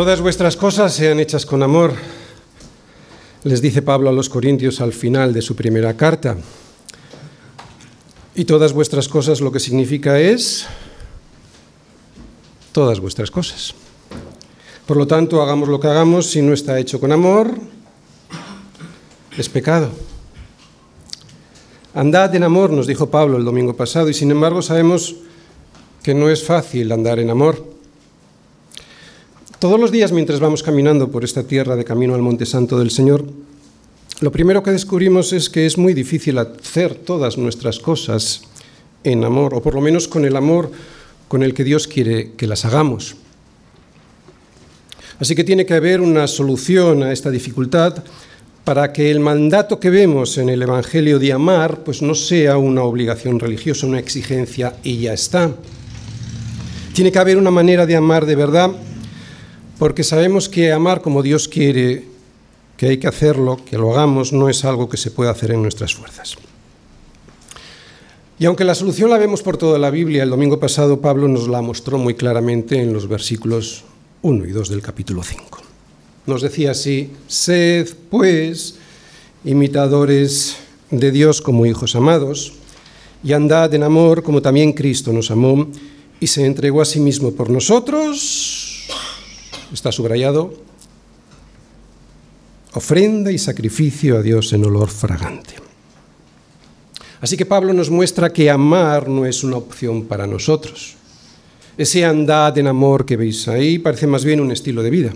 Todas vuestras cosas sean hechas con amor, les dice Pablo a los Corintios al final de su primera carta. Y todas vuestras cosas lo que significa es todas vuestras cosas. Por lo tanto, hagamos lo que hagamos, si no está hecho con amor, es pecado. Andad en amor, nos dijo Pablo el domingo pasado, y sin embargo sabemos que no es fácil andar en amor. Todos los días mientras vamos caminando por esta tierra de camino al Monte Santo del Señor, lo primero que descubrimos es que es muy difícil hacer todas nuestras cosas en amor, o por lo menos con el amor con el que Dios quiere que las hagamos. Así que tiene que haber una solución a esta dificultad para que el mandato que vemos en el Evangelio de amar pues no sea una obligación religiosa, una exigencia y ya está. Tiene que haber una manera de amar de verdad porque sabemos que amar como Dios quiere, que hay que hacerlo, que lo hagamos, no es algo que se pueda hacer en nuestras fuerzas. Y aunque la solución la vemos por toda la Biblia, el domingo pasado Pablo nos la mostró muy claramente en los versículos 1 y 2 del capítulo 5. Nos decía así, sed pues imitadores de Dios como hijos amados, y andad en amor como también Cristo nos amó y se entregó a sí mismo por nosotros está subrayado, ofrenda y sacrificio a Dios en olor fragante. Así que Pablo nos muestra que amar no es una opción para nosotros. Ese andad en amor que veis ahí parece más bien un estilo de vida.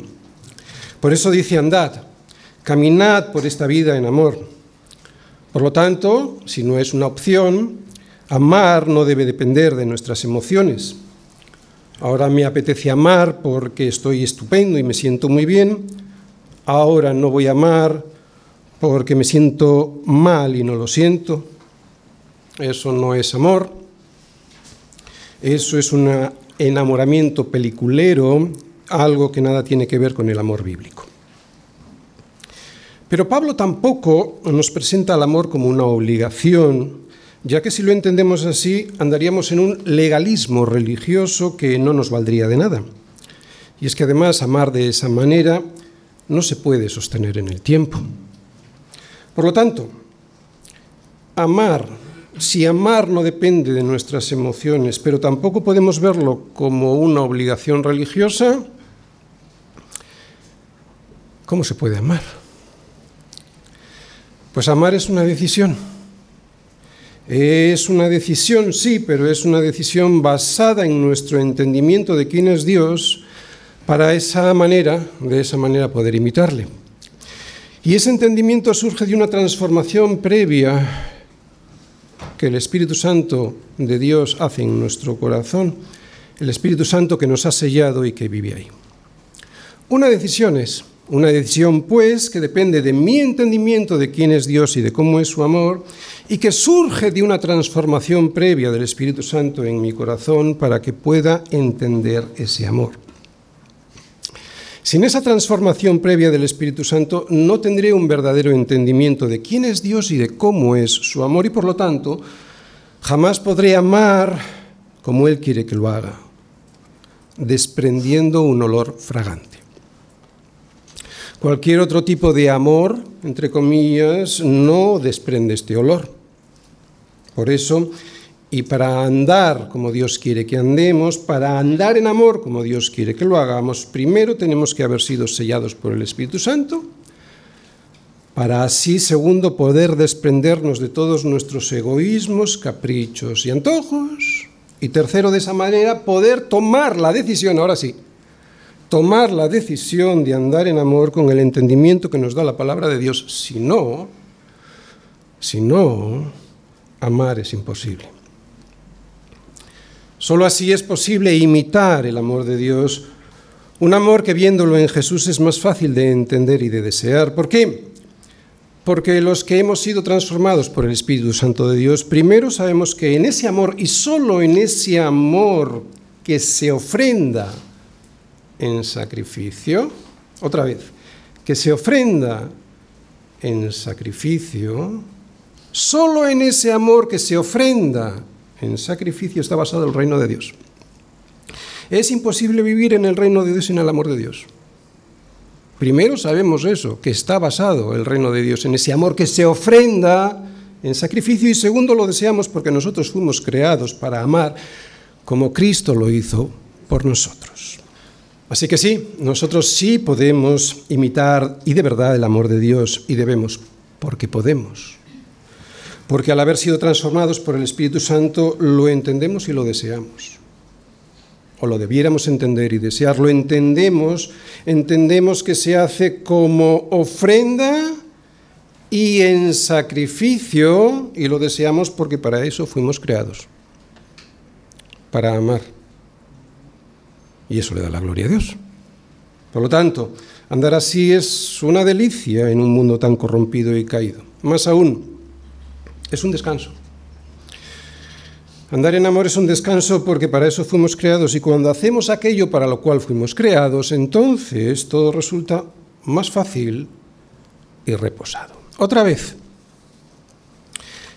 Por eso dice andad, caminad por esta vida en amor. Por lo tanto, si no es una opción, amar no debe depender de nuestras emociones, Ahora me apetece amar porque estoy estupendo y me siento muy bien. Ahora no voy a amar porque me siento mal y no lo siento. Eso no es amor. Eso es un enamoramiento peliculero, algo que nada tiene que ver con el amor bíblico. Pero Pablo tampoco nos presenta el amor como una obligación ya que si lo entendemos así, andaríamos en un legalismo religioso que no nos valdría de nada. Y es que además amar de esa manera no se puede sostener en el tiempo. Por lo tanto, amar, si amar no depende de nuestras emociones, pero tampoco podemos verlo como una obligación religiosa, ¿cómo se puede amar? Pues amar es una decisión. Es una decisión, sí, pero es una decisión basada en nuestro entendimiento de quién es Dios para esa manera, de esa manera poder imitarle. Y ese entendimiento surge de una transformación previa que el Espíritu Santo de Dios hace en nuestro corazón, el Espíritu Santo que nos ha sellado y que vive ahí. Una decisión es, una decisión pues que depende de mi entendimiento de quién es Dios y de cómo es su amor, y que surge de una transformación previa del Espíritu Santo en mi corazón para que pueda entender ese amor. Sin esa transformación previa del Espíritu Santo no tendré un verdadero entendimiento de quién es Dios y de cómo es su amor y por lo tanto jamás podré amar como Él quiere que lo haga, desprendiendo un olor fragante. Cualquier otro tipo de amor, entre comillas, no desprende este olor. Por eso, y para andar como Dios quiere que andemos, para andar en amor como Dios quiere que lo hagamos, primero tenemos que haber sido sellados por el Espíritu Santo, para así, segundo, poder desprendernos de todos nuestros egoísmos, caprichos y antojos, y tercero, de esa manera, poder tomar la decisión, ahora sí, tomar la decisión de andar en amor con el entendimiento que nos da la palabra de Dios. Si no, si no, amar es imposible. Solo así es posible imitar el amor de Dios, un amor que viéndolo en Jesús es más fácil de entender y de desear. ¿Por qué? Porque los que hemos sido transformados por el Espíritu Santo de Dios, primero sabemos que en ese amor y solo en ese amor que se ofrenda en sacrificio, otra vez, que se ofrenda en sacrificio, solo en ese amor que se ofrenda en sacrificio está basado el reino de Dios. Es imposible vivir en el reino de Dios sin el amor de Dios. Primero sabemos eso, que está basado el reino de Dios en ese amor que se ofrenda en sacrificio y segundo lo deseamos porque nosotros fuimos creados para amar como Cristo lo hizo por nosotros. Así que sí, nosotros sí podemos imitar y de verdad el amor de Dios y debemos, porque podemos. Porque al haber sido transformados por el Espíritu Santo lo entendemos y lo deseamos. O lo debiéramos entender y desearlo. Entendemos, entendemos que se hace como ofrenda y en sacrificio y lo deseamos porque para eso fuimos creados. Para amar. Y eso le da la gloria a Dios. Por lo tanto, andar así es una delicia en un mundo tan corrompido y caído. Más aún, es un descanso. Andar en amor es un descanso porque para eso fuimos creados y cuando hacemos aquello para lo cual fuimos creados, entonces todo resulta más fácil y reposado. Otra vez,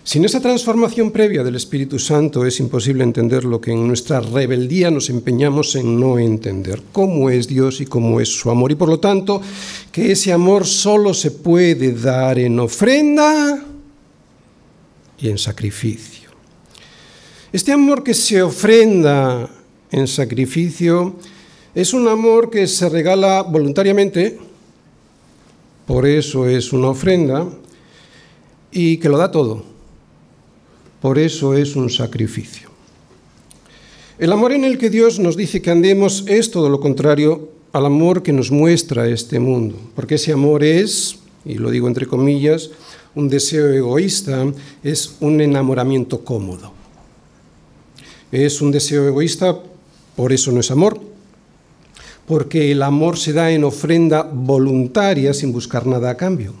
sin esa transformación previa del Espíritu Santo es imposible entender lo que en nuestra rebeldía nos empeñamos en no entender, cómo es Dios y cómo es su amor. Y por lo tanto, que ese amor solo se puede dar en ofrenda y en sacrificio. Este amor que se ofrenda en sacrificio es un amor que se regala voluntariamente, por eso es una ofrenda, y que lo da todo por eso es un sacrificio. El amor en el que Dios nos dice que andemos es todo lo contrario al amor que nos muestra este mundo, porque ese amor es, y lo digo entre comillas, un deseo egoísta, es un enamoramiento cómodo. Es un deseo egoísta, por eso no es amor, porque el amor se da en ofrenda voluntaria sin buscar nada a cambio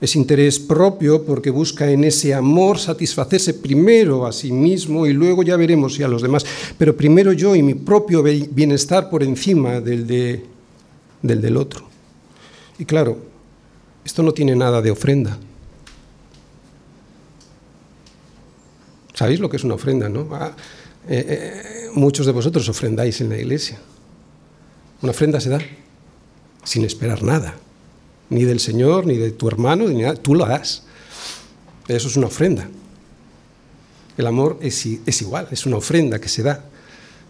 es interés propio porque busca en ese amor satisfacerse primero a sí mismo y luego ya veremos si a los demás, pero primero yo y mi propio bienestar por encima del, de, del otro. Y claro, esto no tiene nada de ofrenda. ¿Sabéis lo que es una ofrenda, no? Ah, eh, eh, muchos de vosotros ofrendáis en la iglesia. Una ofrenda se da sin esperar nada ni del Señor, ni de tu hermano, ni nada. Tú lo das. Eso es una ofrenda. El amor es, es igual, es una ofrenda que se da.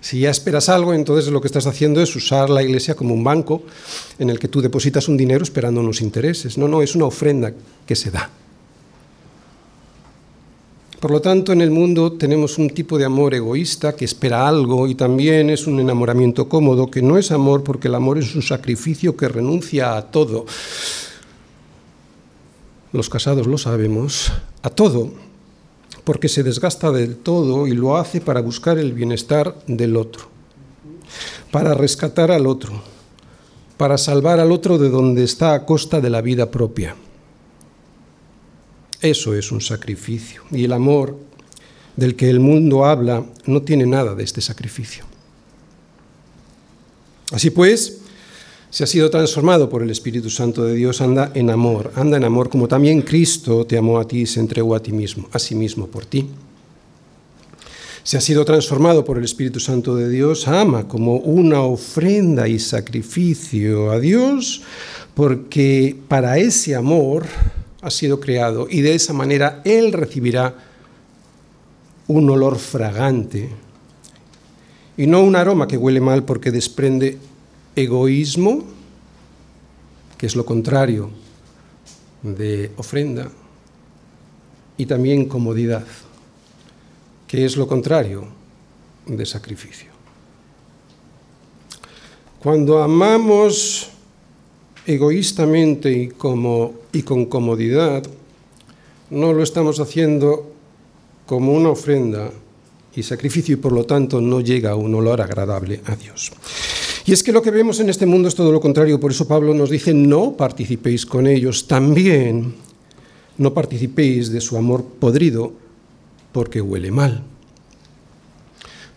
Si ya esperas algo, entonces lo que estás haciendo es usar la iglesia como un banco en el que tú depositas un dinero esperando unos intereses. No, no, es una ofrenda que se da. Por lo tanto, en el mundo tenemos un tipo de amor egoísta que espera algo y también es un enamoramiento cómodo, que no es amor porque el amor es un sacrificio que renuncia a todo. Los casados lo sabemos, a todo, porque se desgasta del todo y lo hace para buscar el bienestar del otro, para rescatar al otro, para salvar al otro de donde está a costa de la vida propia. Eso es un sacrificio. Y el amor del que el mundo habla no tiene nada de este sacrificio. Así pues, se ha sido transformado por el Espíritu Santo de Dios, anda en amor, anda en amor como también Cristo te amó a ti y se entregó a ti mismo, a sí mismo por ti. Se ha sido transformado por el Espíritu Santo de Dios, ama como una ofrenda y sacrificio a Dios, porque para ese amor ha sido creado y de esa manera Él recibirá un olor fragante y no un aroma que huele mal porque desprende egoísmo, que es lo contrario de ofrenda, y también comodidad, que es lo contrario de sacrificio. Cuando amamos egoístamente y, con comodidad, no lo estamos haciendo como una ofrenda y sacrificio y por lo tanto no llega a un olor agradable a Dios. Y es que lo que vemos en este mundo es todo lo contrario, por eso Pablo nos dice, no participéis con ellos, también no participéis de su amor podrido, porque huele mal.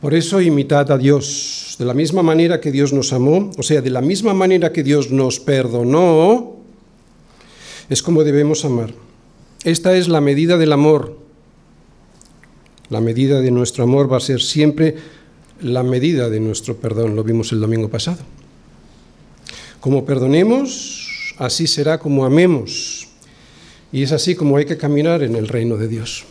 Por eso imitad a Dios, de la misma manera que Dios nos amó, o sea, de la misma manera que Dios nos perdonó, es como debemos amar. Esta es la medida del amor. La medida de nuestro amor va a ser siempre la medida de nuestro perdón. Lo vimos el domingo pasado. Como perdonemos, así será como amemos. Y es así como hay que caminar en el reino de Dios.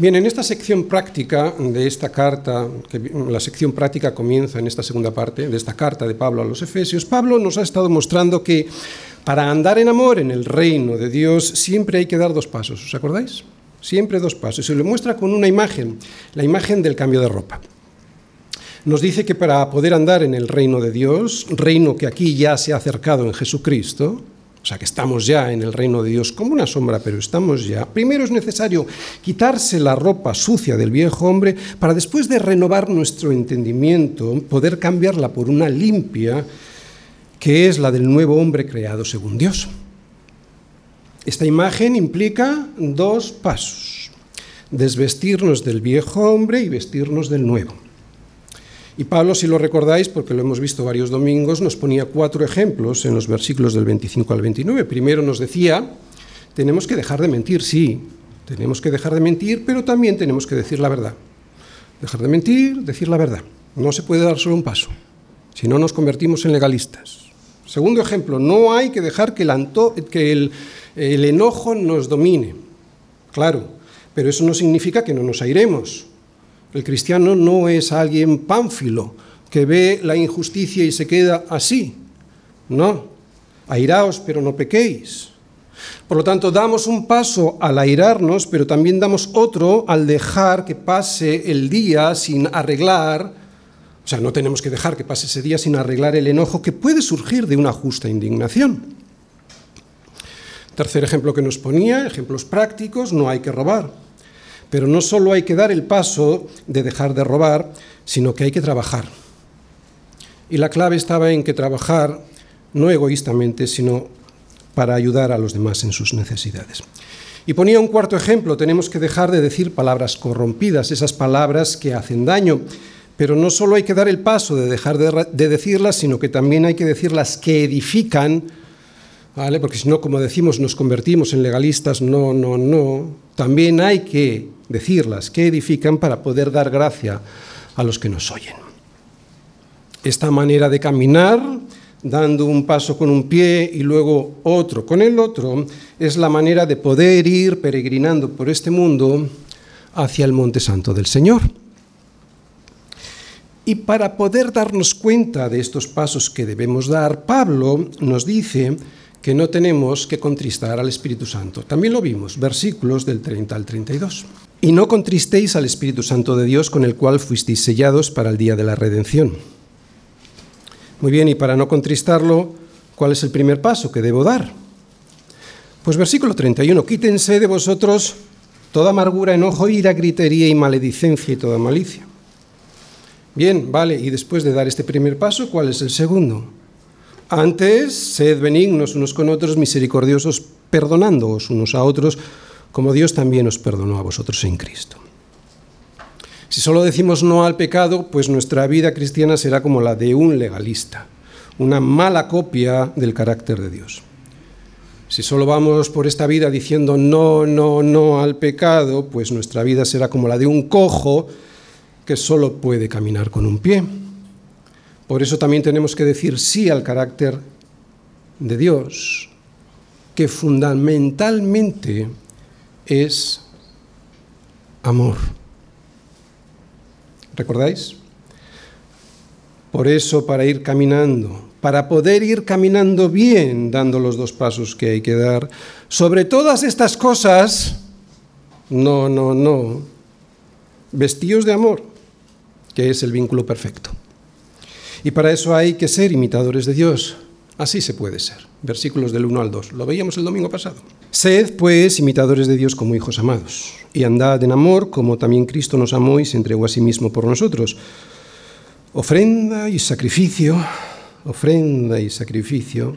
Bien, en esta sección práctica de esta carta, que la sección práctica comienza en esta segunda parte de esta carta de Pablo a los Efesios, Pablo nos ha estado mostrando que para andar en amor en el reino de Dios siempre hay que dar dos pasos, ¿os acordáis? Siempre dos pasos. Se lo muestra con una imagen, la imagen del cambio de ropa. Nos dice que para poder andar en el reino de Dios, reino que aquí ya se ha acercado en Jesucristo, o sea que estamos ya en el reino de Dios como una sombra, pero estamos ya. Primero es necesario quitarse la ropa sucia del viejo hombre para después de renovar nuestro entendimiento, poder cambiarla por una limpia, que es la del nuevo hombre creado según Dios. Esta imagen implica dos pasos, desvestirnos del viejo hombre y vestirnos del nuevo. Y Pablo, si lo recordáis, porque lo hemos visto varios domingos, nos ponía cuatro ejemplos en los versículos del 25 al 29. Primero nos decía, tenemos que dejar de mentir, sí, tenemos que dejar de mentir, pero también tenemos que decir la verdad. Dejar de mentir, decir la verdad. No se puede dar solo un paso, si no nos convertimos en legalistas. Segundo ejemplo, no hay que dejar que el, que el, el enojo nos domine. Claro, pero eso no significa que no nos airemos. El cristiano no es alguien pánfilo que ve la injusticia y se queda así. No, airaos, pero no pequéis. Por lo tanto, damos un paso al airarnos, pero también damos otro al dejar que pase el día sin arreglar, o sea, no tenemos que dejar que pase ese día sin arreglar el enojo que puede surgir de una justa indignación. Tercer ejemplo que nos ponía, ejemplos prácticos, no hay que robar. Pero no solo hay que dar el paso de dejar de robar, sino que hay que trabajar. Y la clave estaba en que trabajar no egoístamente, sino para ayudar a los demás en sus necesidades. Y ponía un cuarto ejemplo, tenemos que dejar de decir palabras corrompidas, esas palabras que hacen daño, pero no solo hay que dar el paso de dejar de, decirlas, sino que también hay que decirlas que edifican, ¿vale? porque si no, como decimos, nos convertimos en legalistas, no, no, no, también hay que decirlas, que edifican para poder dar gracia a los que nos oyen. Esta manera de caminar, dando un paso con un pie y luego otro con el otro, es la manera de poder ir peregrinando por este mundo hacia el Monte Santo del Señor. Y para poder darnos cuenta de estos pasos que debemos dar, Pablo nos dice que no tenemos que contristar al Espíritu Santo. También lo vimos, versículos del 30 al 32. Y no contristéis al Espíritu Santo de Dios con el cual fuisteis sellados para el día de la redención. Muy bien, y para no contristarlo, ¿cuál es el primer paso que debo dar? Pues versículo 31, quítense de vosotros toda amargura, enojo, ira, gritería y maledicencia y toda malicia. Bien, vale, y después de dar este primer paso, ¿cuál es el segundo? Antes, sed benignos unos con otros, misericordiosos, perdonándoos unos a otros, como Dios también os perdonó a vosotros en Cristo. Si solo decimos no al pecado, pues nuestra vida cristiana será como la de un legalista, una mala copia del carácter de Dios. Si solo vamos por esta vida diciendo no, no, no al pecado, pues nuestra vida será como la de un cojo que solo puede caminar con un pie. Por eso también tenemos que decir sí al carácter de Dios, que fundamentalmente es amor. ¿Recordáis? Por eso, para ir caminando, para poder ir caminando bien, dando los dos pasos que hay que dar, sobre todas estas cosas, no, no, no, vestíos de amor, que es el vínculo perfecto. Y para eso hay que ser imitadores de Dios. Así se puede ser. Versículos del 1 al 2. Lo veíamos el domingo pasado. Sed, pues, imitadores de Dios como hijos amados, y andad en amor como también Cristo nos amó y se entregó a sí mismo por nosotros. Ofrenda y sacrificio, ofrenda y sacrificio,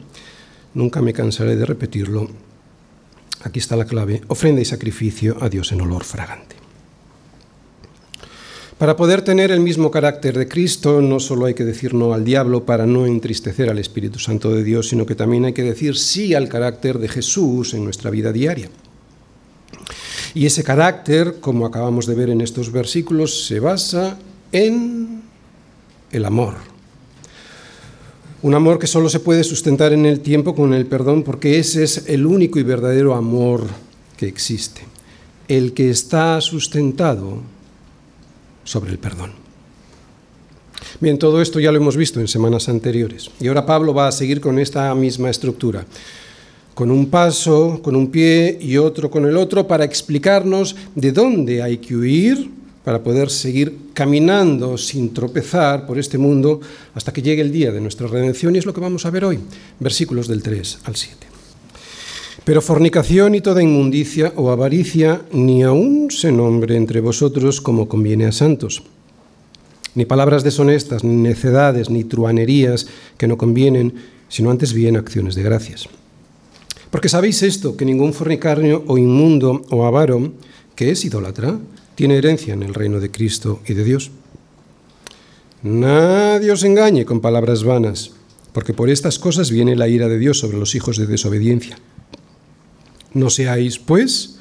nunca me cansaré de repetirlo. Aquí está la clave, ofrenda y sacrificio a Dios en olor fragante. Para poder tener el mismo carácter de Cristo, no solo hay que decir no al diablo para no entristecer al Espíritu Santo de Dios, sino que también hay que decir sí al carácter de Jesús en nuestra vida diaria. Y ese carácter, como acabamos de ver en estos versículos, se basa en el amor. Un amor que solo se puede sustentar en el tiempo con el perdón porque ese es el único y verdadero amor que existe, el que está sustentado sobre el perdón. Bien, todo esto ya lo hemos visto en semanas anteriores y ahora Pablo va a seguir con esta misma estructura, con un paso, con un pie y otro con el otro para explicarnos de dónde hay que huir para poder seguir caminando sin tropezar por este mundo hasta que llegue el día de nuestra redención y es lo que vamos a ver hoy, versículos del 3 al 7. Pero fornicación y toda inmundicia o avaricia ni aún se nombre entre vosotros como conviene a santos. Ni palabras deshonestas, ni necedades, ni truanerías que no convienen, sino antes bien acciones de gracias. Porque sabéis esto, que ningún fornicario o inmundo o avaro, que es idólatra, tiene herencia en el reino de Cristo y de Dios. Nadie os engañe con palabras vanas, porque por estas cosas viene la ira de Dios sobre los hijos de desobediencia. No seáis, pues,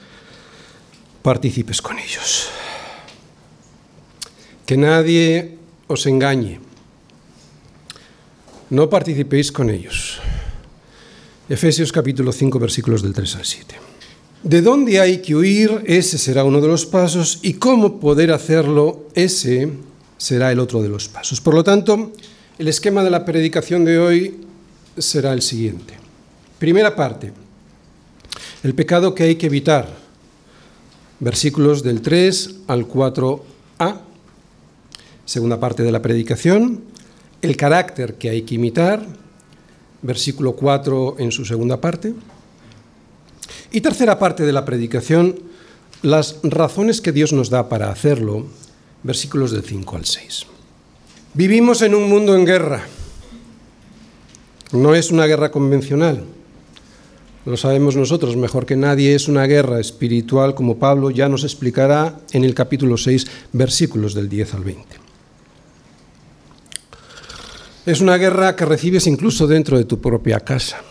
partícipes con ellos. Que nadie os engañe. No participéis con ellos. Efesios capítulo 5 versículos del 3 al 7. ¿De dónde hay que huir? Ese será uno de los pasos y cómo poder hacerlo, ese será el otro de los pasos. Por lo tanto, el esquema de la predicación de hoy será el siguiente. Primera parte, el pecado que hay que evitar, versículos del 3 al 4a. Segunda parte de la predicación, el carácter que hay que imitar, versículo 4 en su segunda parte. Y tercera parte de la predicación, las razones que Dios nos da para hacerlo, versículos del 5 al 6. Vivimos en un mundo en guerra. No es una guerra convencional. Lo sabemos nosotros mejor que nadie, es una guerra espiritual, como Pablo ya nos explicará en el capítulo 6, versículos del 10 al 20. Es una guerra que recibes incluso dentro de tu propia casa.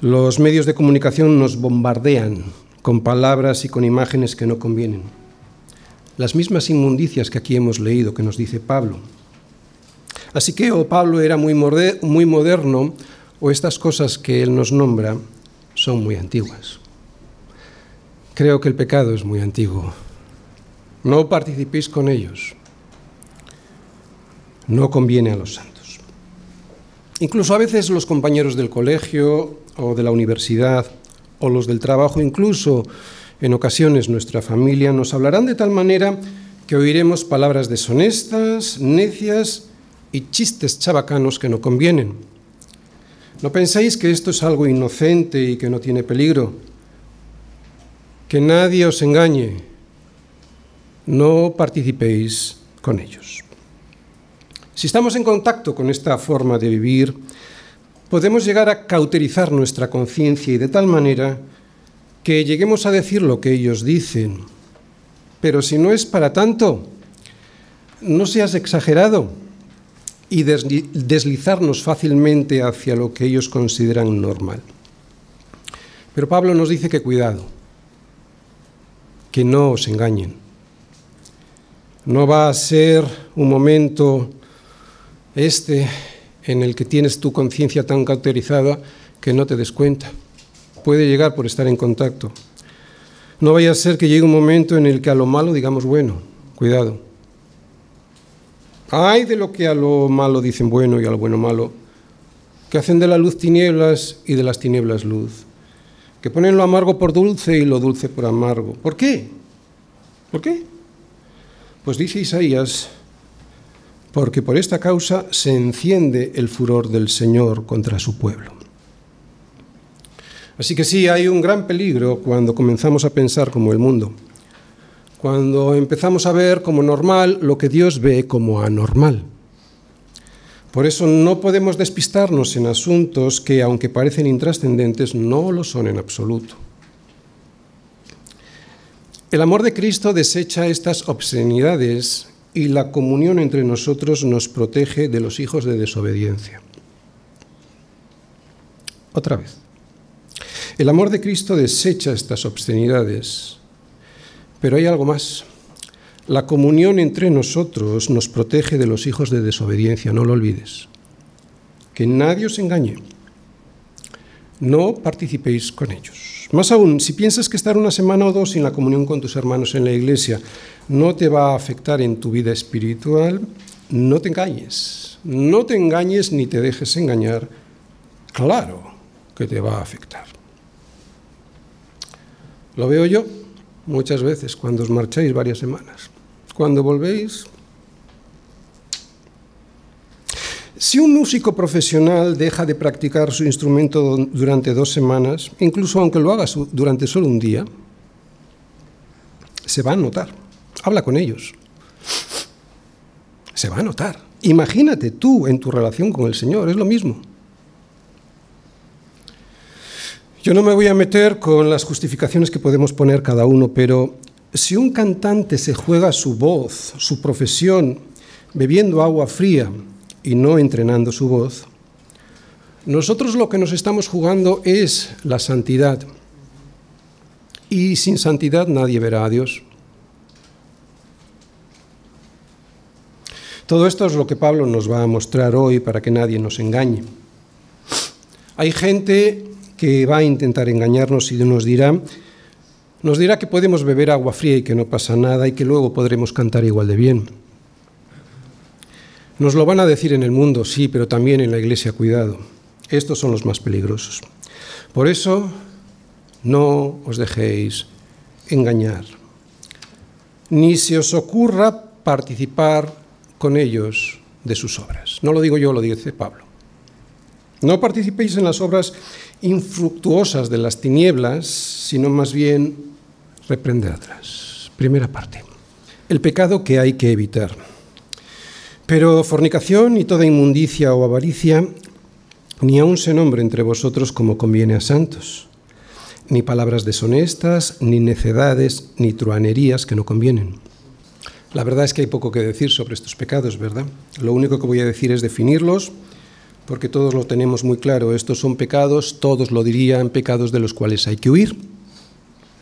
Los medios de comunicación nos bombardean con palabras y con imágenes que no convienen. Las mismas inmundicias que aquí hemos leído, que nos dice Pablo. Así que o Pablo era muy, muy moderno o estas cosas que él nos nombra son muy antiguas. Creo que el pecado es muy antiguo. No participéis con ellos. No conviene a los santos. Incluso a veces los compañeros del colegio o de la universidad o los del trabajo, incluso en ocasiones nuestra familia, nos hablarán de tal manera que oiremos palabras deshonestas, necias y chistes chabacanos que no convienen. No penséis que esto es algo inocente y que no tiene peligro. Que nadie os engañe. No participéis con ellos. Si estamos en contacto con esta forma de vivir, podemos llegar a cauterizar nuestra conciencia y de tal manera que lleguemos a decir lo que ellos dicen. Pero si no es para tanto, no seas exagerado y deslizarnos fácilmente hacia lo que ellos consideran normal. Pero Pablo nos dice que cuidado, que no os engañen. No va a ser un momento este en el que tienes tu conciencia tan cauterizada que no te des cuenta. Puede llegar por estar en contacto. No vaya a ser que llegue un momento en el que a lo malo digamos bueno, cuidado. Hay de lo que a lo malo dicen bueno y a lo bueno malo, que hacen de la luz tinieblas y de las tinieblas luz, que ponen lo amargo por dulce y lo dulce por amargo. ¿Por qué? ¿Por qué? Pues dice Isaías porque por esta causa se enciende el furor del Señor contra su pueblo. Así que sí, hay un gran peligro cuando comenzamos a pensar como el mundo, cuando empezamos a ver como normal lo que Dios ve como anormal. Por eso no podemos despistarnos en asuntos que, aunque parecen intrascendentes, no lo son en absoluto. El amor de Cristo desecha estas obscenidades y la comunión entre nosotros nos protege de los hijos de desobediencia. Otra vez. El amor de Cristo desecha estas obscenidades, pero hay algo más. La comunión entre nosotros nos protege de los hijos de desobediencia, no lo olvides. que nadie os engañe. No participéis con ellos. Más aún, si piensas que estar una semana o dos sin la comunión con tus hermanos en la iglesia no te va a afectar en tu vida espiritual, no te engañes. No te engañes ni te dejes engañar. Claro que te va a afectar. Lo veo yo muchas veces cuando os marcháis varias semanas. Cuando volvéis, Si un músico profesional deja de practicar su instrumento durante dos semanas, incluso aunque lo haga durante solo un día, se va a notar. Habla con ellos. Se va a notar. Imagínate tú en tu relación con el Señor, es lo mismo. Yo no me voy a meter con las justificaciones que podemos poner cada uno, pero si un cantante se juega su voz, su profesión, bebiendo agua fría, y no entrenando su voz, nosotros lo que nos estamos jugando es la santidad. Y sin santidad nadie verá a Dios. Todo esto es lo que Pablo nos va a mostrar hoy para que nadie nos engañe. Hay gente que va a intentar engañarnos y nos dirá, nos dirá que podemos beber agua fría y que no pasa nada y que luego podremos cantar igual de bien. Nos lo van a decir en el mundo, sí, pero también en la iglesia, cuidado. Estos son los más peligrosos. Por eso, no os dejéis engañar. Ni se os ocurra participar con ellos de sus obras. No lo digo yo, lo dice Pablo. No participéis en las obras infructuosas de las tinieblas, sino más bien reprendedlas. Primera parte. El pecado que hay que evitar. Pero fornicación y toda inmundicia o avaricia ni aun se nombre entre vosotros como conviene a santos, ni palabras deshonestas, ni necedades, ni truanerías que no convienen. La verdad es que hay poco que decir sobre estos pecados, ¿verdad? Lo único que voy a decir es definirlos, porque todos lo tenemos muy claro. Estos son pecados, todos lo dirían, pecados de los cuales hay que huir.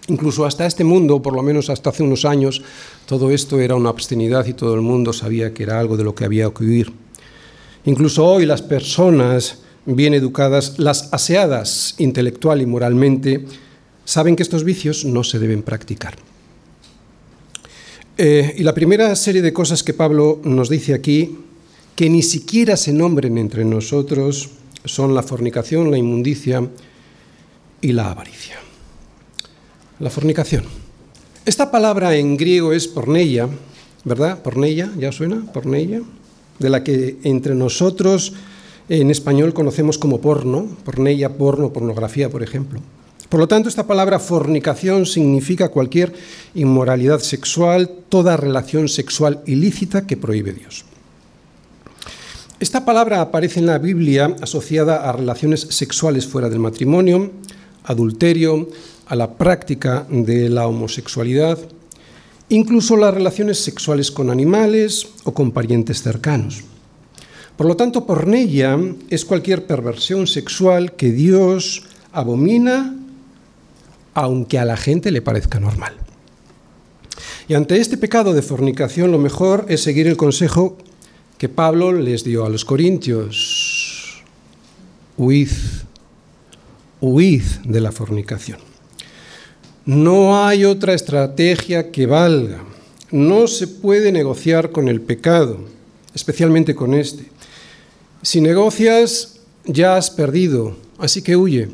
Incluso hasta este mundo, por lo menos hasta hace unos años, todo esto era una obscenidad y todo el mundo sabía que era algo de lo que había que huir. Incluso hoy las personas bien educadas, las aseadas intelectual y moralmente, saben que estos vicios no se deben practicar. Eh, y la primera serie de cosas que Pablo nos dice aquí, que ni siquiera se nombren entre nosotros, son la fornicación, la inmundicia y la avaricia la fornicación. Esta palabra en griego es porneia, ¿verdad? Porneia, ¿ya suena? Porneia, de la que entre nosotros en español conocemos como porno, porneia, porno, pornografía, por ejemplo. Por lo tanto, esta palabra fornicación significa cualquier inmoralidad sexual, toda relación sexual ilícita que prohíbe Dios. Esta palabra aparece en la Biblia asociada a relaciones sexuales fuera del matrimonio, adulterio, a la práctica de la homosexualidad, incluso las relaciones sexuales con animales o con parientes cercanos. Por lo tanto, porneia es cualquier perversión sexual que Dios abomina, aunque a la gente le parezca normal. Y ante este pecado de fornicación, lo mejor es seguir el consejo que Pablo les dio a los corintios. Huid, huid de la fornicación. No hay otra estrategia que valga. No se puede negociar con el pecado, especialmente con este. Si negocias, ya has perdido, así que huye.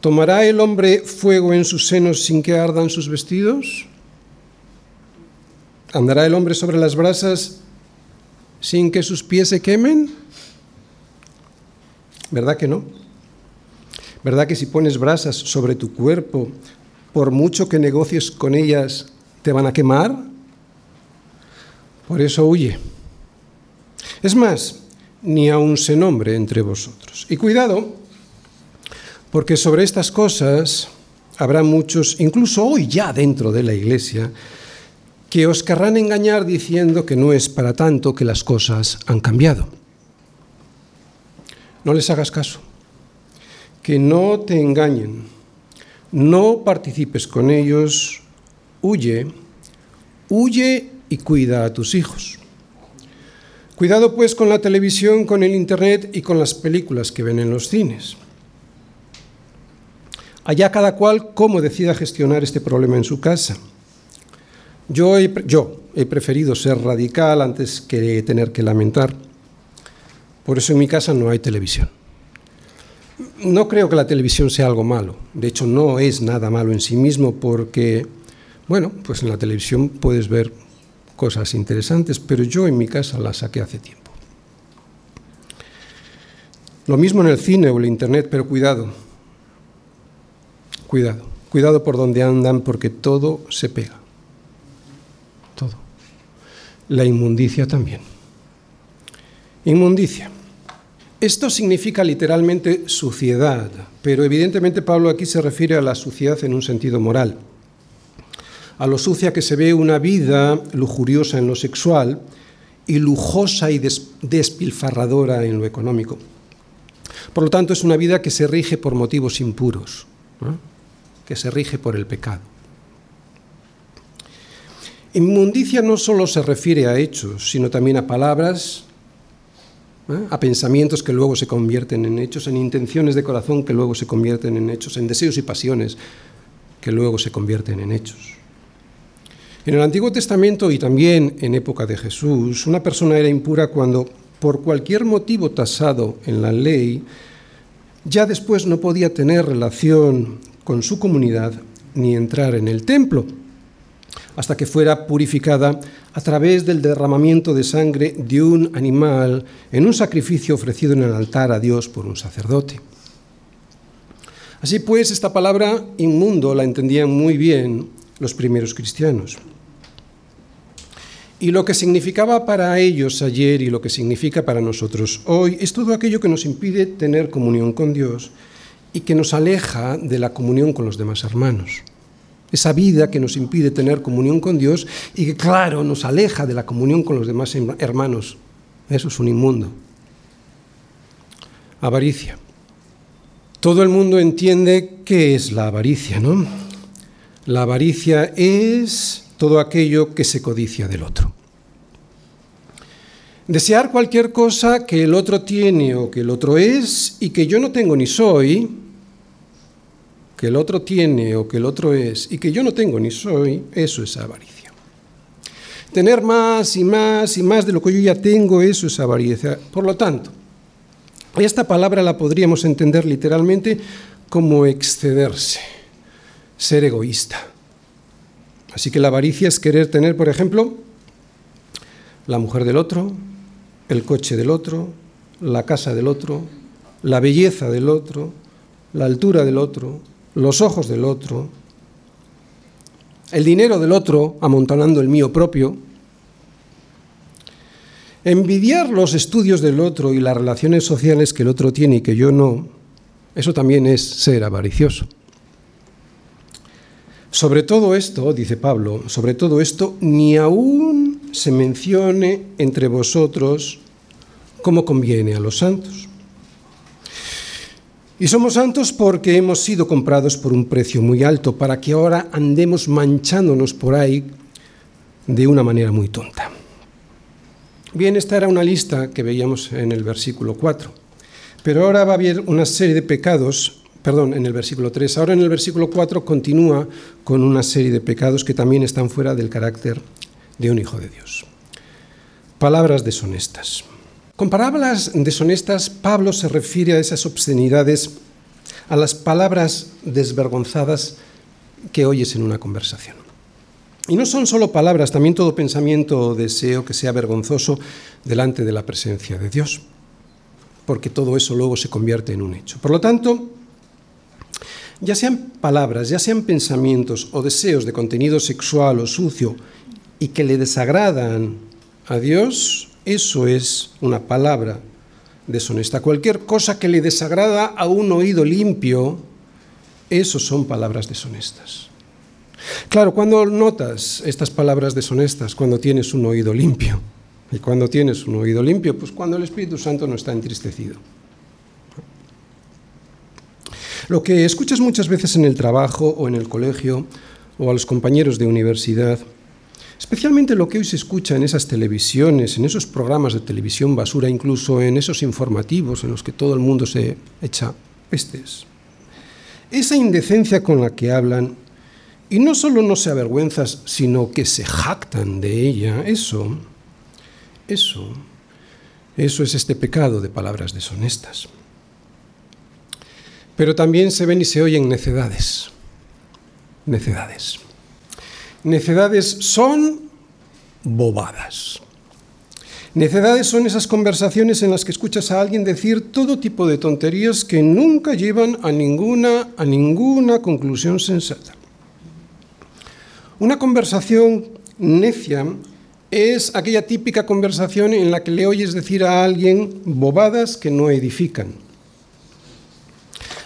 ¿Tomará el hombre fuego en sus senos sin que ardan sus vestidos? ¿Andará el hombre sobre las brasas sin que sus pies se quemen? ¿Verdad que no? ¿Verdad que si pones brasas sobre tu cuerpo, por mucho que negocies con ellas, te van a quemar? Por eso huye. Es más, ni aun se nombre entre vosotros. Y cuidado, porque sobre estas cosas habrá muchos, incluso hoy ya dentro de la iglesia, que os querrán engañar diciendo que no es para tanto que las cosas han cambiado. No les hagas caso que no te engañen, no participes con ellos, huye, huye y cuida a tus hijos. Cuidado pues con la televisión, con el Internet y con las películas que ven en los cines. Allá cada cual cómo decida gestionar este problema en su casa. Yo he, yo preferido ser radical antes que tener que lamentar. Por eso en mi casa no hay televisión. No creo que la televisión sea algo malo. De hecho, no es nada malo en sí mismo porque, bueno, pues en la televisión puedes ver cosas interesantes, pero yo en mi casa las saqué hace tiempo. Lo mismo en el cine o el internet, pero cuidado, cuidado, cuidado por donde andan porque todo se pega. La inmundicia también. Inmundicia. Esto significa literalmente suciedad, pero evidentemente Pablo aquí se refiere a la suciedad en un sentido moral. A lo sucia que se ve una vida lujuriosa en lo sexual y lujosa y despilfarradora en lo económico. Por lo tanto, es una vida que se rige por motivos impuros, que se rige por el pecado. Inmundicia no solo se refiere a hechos, sino también a palabras, ¿eh? a pensamientos que luego se convierten en hechos, en intenciones de corazón que luego se convierten en hechos, en deseos y pasiones que luego se convierten en hechos. En el Antiguo Testamento y también en época de Jesús, una persona era impura cuando, por cualquier motivo tasado en la ley, ya después no podía tener relación con su comunidad ni entrar en el templo hasta que fuera purificada a través del derramamiento de sangre de un animal en un sacrificio ofrecido en el altar a Dios por un sacerdote. Así pues, esta palabra inmundo la entendían muy bien los primeros cristianos. Y lo que significaba para ellos ayer y lo que significa para nosotros hoy es todo aquello que nos impide tener comunión con Dios y que nos aleja de la comunión con los demás hermanos esa vida que nos impide tener comunión con Dios y que, claro, nos aleja de la comunión con los demás hermanos. Eso es un inmundo. Avaricia. Todo el mundo entiende qué es la avaricia, ¿no? La avaricia es todo aquello que se codicia del otro. Desear cualquier cosa que el otro tiene o que el otro es y que yo no tengo ni soy, que el otro tiene o que el otro es y que yo no tengo ni soy, eso es avaricia. Tener más y más y más de lo que yo ya tengo, eso es avaricia. Por lo tanto, esta palabra la podríamos entender literalmente como excederse, ser egoísta. Así que la avaricia es querer tener, por ejemplo, la mujer del otro, el coche del otro, la casa del otro, la belleza del otro, la altura del otro, los ojos del otro, el dinero del otro amontonando el mío propio, envidiar los estudios del otro y las relaciones sociales que el otro tiene y que yo no, eso también es ser avaricioso. Sobre todo esto, dice Pablo, sobre todo esto, ni aún se mencione entre vosotros como conviene a los santos. Y somos santos porque hemos sido comprados por un precio muy alto, para que ahora andemos manchándonos por ahí de una manera muy tonta. Bien, esta era una lista que veíamos en el versículo 4, pero ahora va a haber una serie de pecados, perdón, en el versículo 3, ahora en el versículo 4 continúa con una serie de pecados que también están fuera del carácter de un hijo de Dios. Palabras deshonestas. Con palabras deshonestas, Pablo se refiere a esas obscenidades, a las palabras desvergonzadas que oyes en una conversación. Y no son solo palabras, también todo pensamiento o deseo que sea vergonzoso delante de la presencia de Dios, porque todo eso luego se convierte en un hecho. Por lo tanto, ya sean palabras, ya sean pensamientos o deseos de contenido sexual o sucio y que le desagradan a Dios, eso es una palabra deshonesta. Cualquier cosa que le desagrada a un oído limpio, eso son palabras deshonestas. Claro, cuando notas estas palabras deshonestas, cuando tienes un oído limpio. Y cuando tienes un oído limpio, pues cuando el Espíritu Santo no está entristecido. Lo que escuchas muchas veces en el trabajo o en el colegio o a los compañeros de universidad Especialmente lo que hoy se escucha en esas televisiones, en esos programas de televisión basura, incluso en esos informativos en los que todo el mundo se echa pestes. Esa indecencia con la que hablan, y no solo no se avergüenzan, sino que se jactan de ella, eso, eso, eso es este pecado de palabras deshonestas. Pero también se ven y se oyen necedades, necedades. Necedades son bobadas. Necedades son esas conversaciones en las que escuchas a alguien decir todo tipo de tonterías que nunca llevan a ninguna, a ninguna conclusión sensata. Una conversación necia es aquella típica conversación en la que le oyes decir a alguien bobadas que no edifican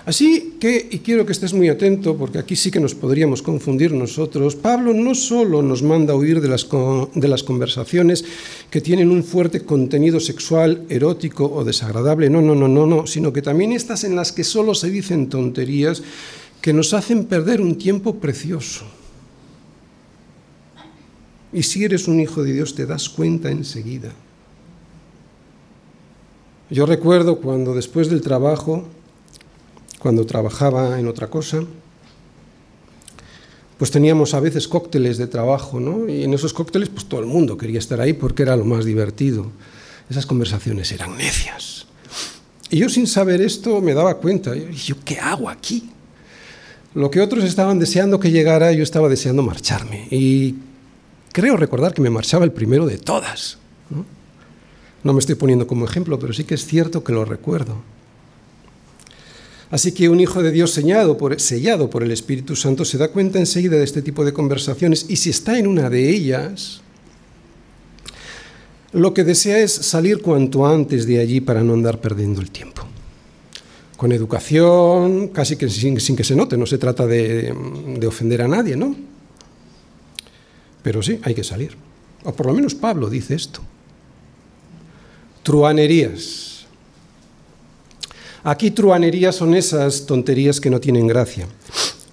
Así que, y quiero que estés muy atento, porque aquí sí que nos podríamos confundir nosotros, Pablo no solo nos manda huir de las, de las conversaciones que tienen un fuerte contenido sexual, erótico o desagradable, no, no, no, no, no, sino que también estas en las que solo se dicen tonterías que nos hacen perder un tiempo precioso. Y si eres un hijo de Dios te das cuenta enseguida. Yo recuerdo cuando después del trabajo cuando trabajaba en otra cosa, pues teníamos a veces cócteles de trabajo, ¿no? Y en esos cócteles, pues todo el mundo quería estar ahí porque era lo más divertido. Esas conversaciones eran necias. Y yo sin saber esto me daba cuenta, yo, ¿qué hago aquí? Lo que otros estaban deseando que llegara, yo estaba deseando marcharme. Y creo recordar que me marchaba el primero de todas. ¿no? no me estoy poniendo como ejemplo, pero sí que es cierto que lo recuerdo. Así que un hijo de Dios sellado por, el Espíritu Santo se da cuenta enseguida de este tipo de conversaciones y si está en una de ellas, lo que desea es salir cuanto antes de allí para no andar perdiendo el tiempo. Con educación, casi que sin, que se note, no se trata de, de ofender a nadie, ¿no? Pero sí, hay que salir. O por lo menos Pablo dice esto. Truanerías Aquí truanerías son esas tonterías que no tienen gracia.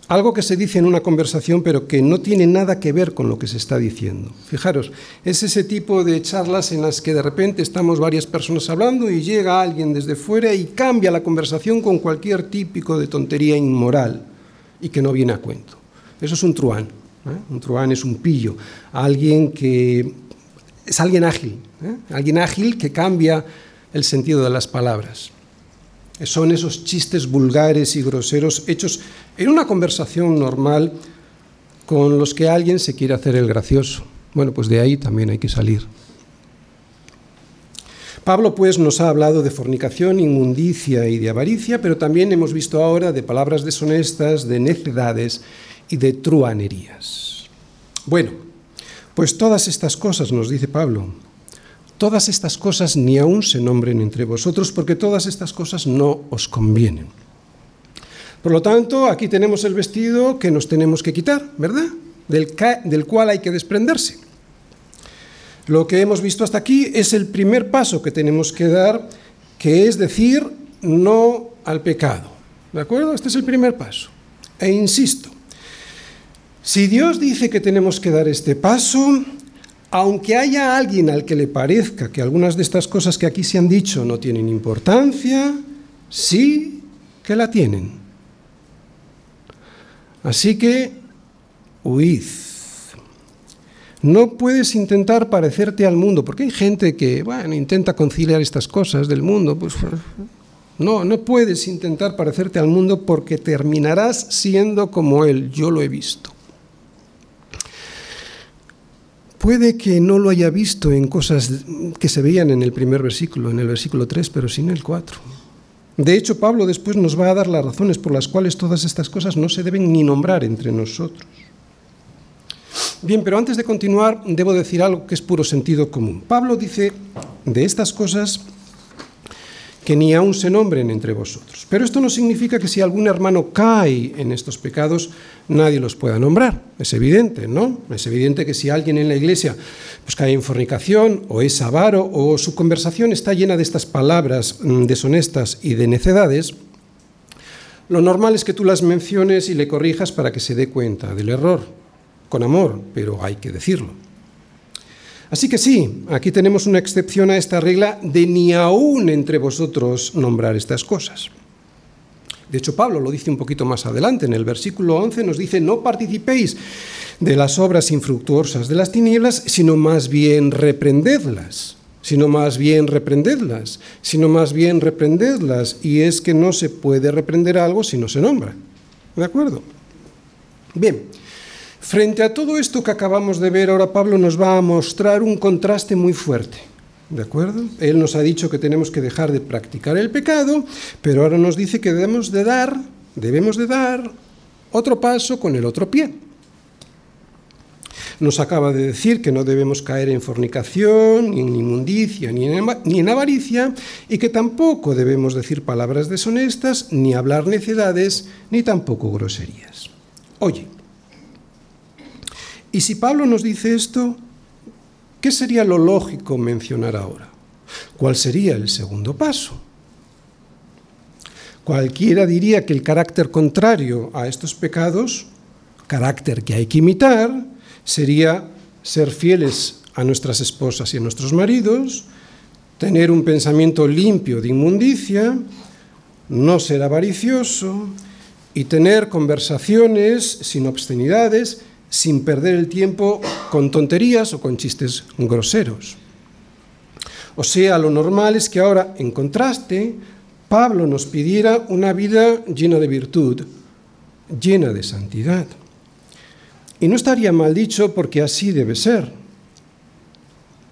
Algo que se dice en una conversación pero que no tiene nada que ver con lo que se está diciendo. Fijaros, es ese tipo de charlas en las que de repente estamos varias personas hablando y llega alguien desde fuera y cambia la conversación con cualquier típico de tontería inmoral y que no viene a cuento. Eso es un truán. ¿eh? Un truán es un pillo, alguien que es alguien ágil, ¿eh? alguien ágil que cambia el sentido de las palabras son esos chistes vulgares y groseros hechos en una conversación normal con los que alguien se quiere hacer el gracioso. Bueno, pues de ahí también hay que salir. Pablo pues nos ha hablado de fornicación, inmundicia y de avaricia, pero también hemos visto ahora de palabras deshonestas, de necedades y de truanerías. Bueno, pues todas estas cosas, nos dice Pablo, todas estas cosas ni aún se nombren entre vosotros, porque todas estas cosas no os convienen. Por lo tanto, aquí tenemos el vestido que nos tenemos que quitar, ¿verdad? Del, del, cual hay que desprenderse. Lo que hemos visto hasta aquí es el primer paso que tenemos que dar, que es decir no al pecado. ¿De acuerdo? Este es el primer paso. E insisto, si Dios dice que tenemos que dar este paso, aunque haya alguien al que le parezca que algunas de estas cosas que aquí se han dicho no tienen importancia, sí que la tienen. Así que, huid. No puedes intentar parecerte al mundo, porque hay gente que, bueno, intenta conciliar estas cosas del mundo, pues no, no puedes intentar parecerte al mundo porque terminarás siendo como él, yo lo he visto. Puede que no lo haya visto en cosas que se veían en el primer versículo, en el versículo 3, pero sí en el 4. De hecho, Pablo después nos va a dar las razones por las cuales todas estas cosas no se deben ni nombrar entre nosotros. Bien, pero antes de continuar, debo decir algo que es puro sentido común. Pablo dice de estas cosas que ni aún se nombren entre vosotros. Pero esto no significa que si algún hermano cae en estos pecados, nadie los pueda nombrar. Es evidente, ¿no? Es evidente que si alguien en la iglesia pues, cae en fornicación, o es avaro, o su conversación está llena de estas palabras mm, deshonestas y de necedades, lo normal es que tú las menciones y le corrijas para que se dé cuenta del error, con amor, pero hay que decirlo. Así que sí, aquí tenemos una excepción a esta regla de ni aún entre vosotros nombrar estas cosas. De hecho, Pablo lo dice un poquito más adelante, en el versículo 11 nos dice, no participéis de las obras infructuosas de las tinieblas, sino más bien reprendedlas, sino más bien reprendedlas, sino más bien reprendedlas. Y es que no se puede reprender algo si no se nombra. ¿De acuerdo? Bien, frente a todo esto que acabamos de ver, ahora Pablo nos va a mostrar un contraste muy fuerte. ¿De acuerdo? Él nos ha dicho que tenemos que dejar de practicar el pecado, pero ahora nos dice que debemos de dar, debemos de dar otro paso con el otro pie. Nos acaba de decir que no debemos caer en fornicación, ni en inmundicia, ni en, avaricia, y que tampoco debemos decir palabras deshonestas, ni hablar necedades, ni tampoco groserías. Oye, y si Pablo nos dice esto, ¿qué sería lo lógico mencionar ahora? ¿Cuál sería el segundo paso? Cualquiera diría que el carácter contrario a estos pecados, carácter que hay que imitar, sería ser fieles a nuestras esposas y a nuestros maridos, tener un pensamiento limpio de inmundicia, no ser avaricioso y tener conversaciones sin obscenidades, sin perder el tiempo con tonterías o con chistes groseros. O sea, lo normal es que ahora, en contraste, Pablo nos pidiera una vida llena de virtud, llena de santidad. Y no estaría mal dicho porque así debe ser.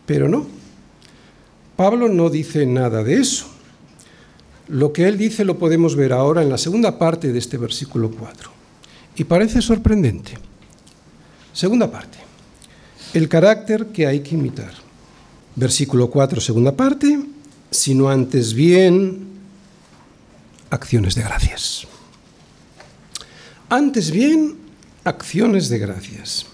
Pero no. Pablo no dice nada de eso. Lo que él dice lo podemos ver ahora en la segunda parte de este versículo 4. Y parece sorprendente. Segunda parte. El carácter que hay que imitar. Versículo 4, segunda parte. Sino antes bien acciones de gracias. Antes bien acciones de gracias.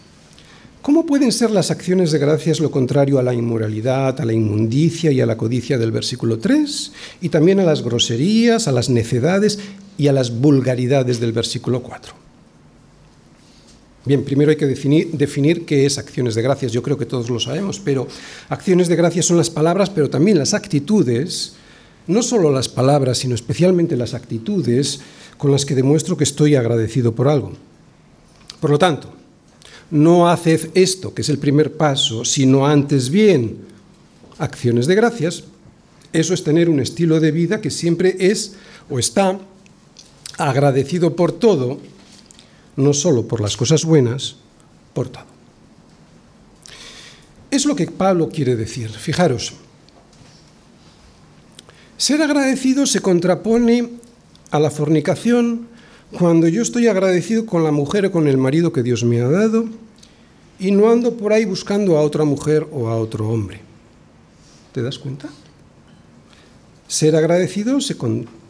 ¿Cómo pueden ser las acciones de gracias lo contrario a la inmoralidad, a la inmundicia y a la codicia del versículo 3? Y también a las groserías, a las necedades y a las vulgaridades del versículo 4. Bien, primero hay que definir, qué es acciones de gracias. Yo creo que todos lo sabemos, pero acciones de gracias son las palabras, pero también las actitudes, no solo las palabras, sino especialmente las actitudes con las que demuestro que estoy agradecido por algo. Por lo tanto, no haced esto, que es el primer paso, sino antes bien acciones de gracias. Eso es tener un estilo de vida que siempre es o está agradecido por todo no solo por las cosas buenas, por todo. Es lo que Pablo quiere decir. Fijaros, ser agradecido se contrapone a la fornicación cuando yo estoy agradecido con la mujer o con el marido que Dios me ha dado y no ando por ahí buscando a otra mujer o a otro hombre. ¿Te das cuenta? Ser agradecido se,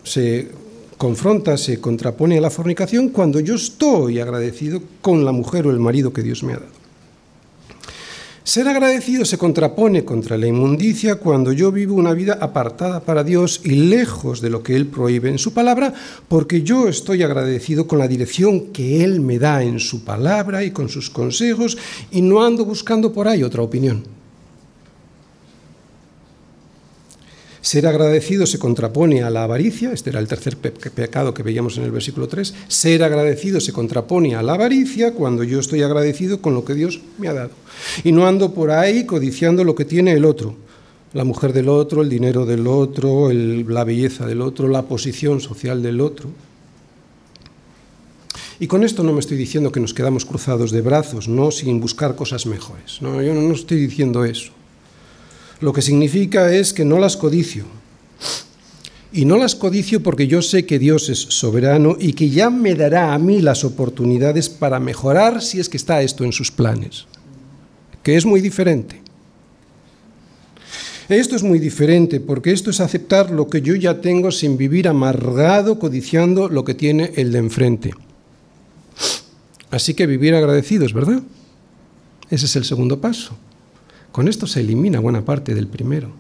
se confronta, se contrapone a la fornicación cuando yo estoy agradecido con la mujer o el marido que Dios me ha dado. Ser agradecido se contrapone contra la inmundicia cuando yo vivo una vida apartada para Dios y lejos de lo que Él prohíbe en su palabra, porque yo estoy agradecido con la dirección que Él me da en su palabra y con sus consejos y no ando buscando por ahí otra opinión. Ser agradecido se contrapone a la avaricia, este era el tercer pecado que veíamos en el versículo 3. Ser agradecido se contrapone a la avaricia cuando yo estoy agradecido con lo que Dios me ha dado. Y no ando por ahí codiciando lo que tiene el otro, la mujer del otro, el dinero del otro, la belleza del otro, la posición social del otro. Y con esto no me estoy diciendo que nos quedamos cruzados de brazos, no sin buscar cosas mejores. No, yo no estoy diciendo eso lo que significa es que no las codicio. Y no las codicio porque yo sé que Dios es soberano y que ya me dará a mí las oportunidades para mejorar si es que está esto en sus planes, que es muy diferente. Esto es muy diferente porque esto es aceptar lo que yo ya tengo sin vivir amargado codiciando lo que tiene el de enfrente. Así que vivir agradecidos, ¿verdad? Ese es el segundo paso. Con esto se elimina buena parte del primero.